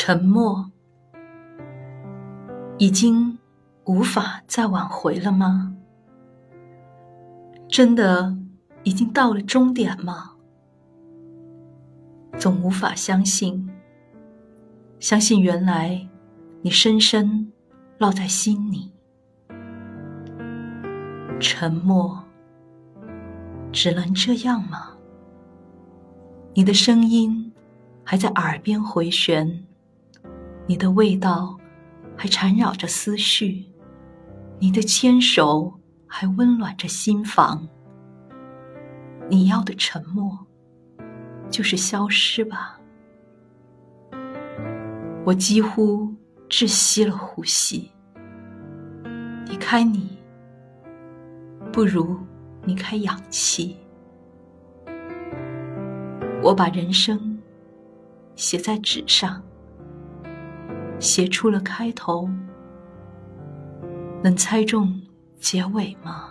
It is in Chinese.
沉默已经无法再挽回了吗？真的已经到了终点吗？总无法相信，相信原来你深深烙在心里。沉默只能这样吗？你的声音还在耳边回旋。你的味道还缠绕着思绪，你的牵手还温暖着心房。你要的沉默，就是消失吧。我几乎窒息了呼吸。离开你，不如离开氧气。我把人生写在纸上。写出了开头，能猜中结尾吗？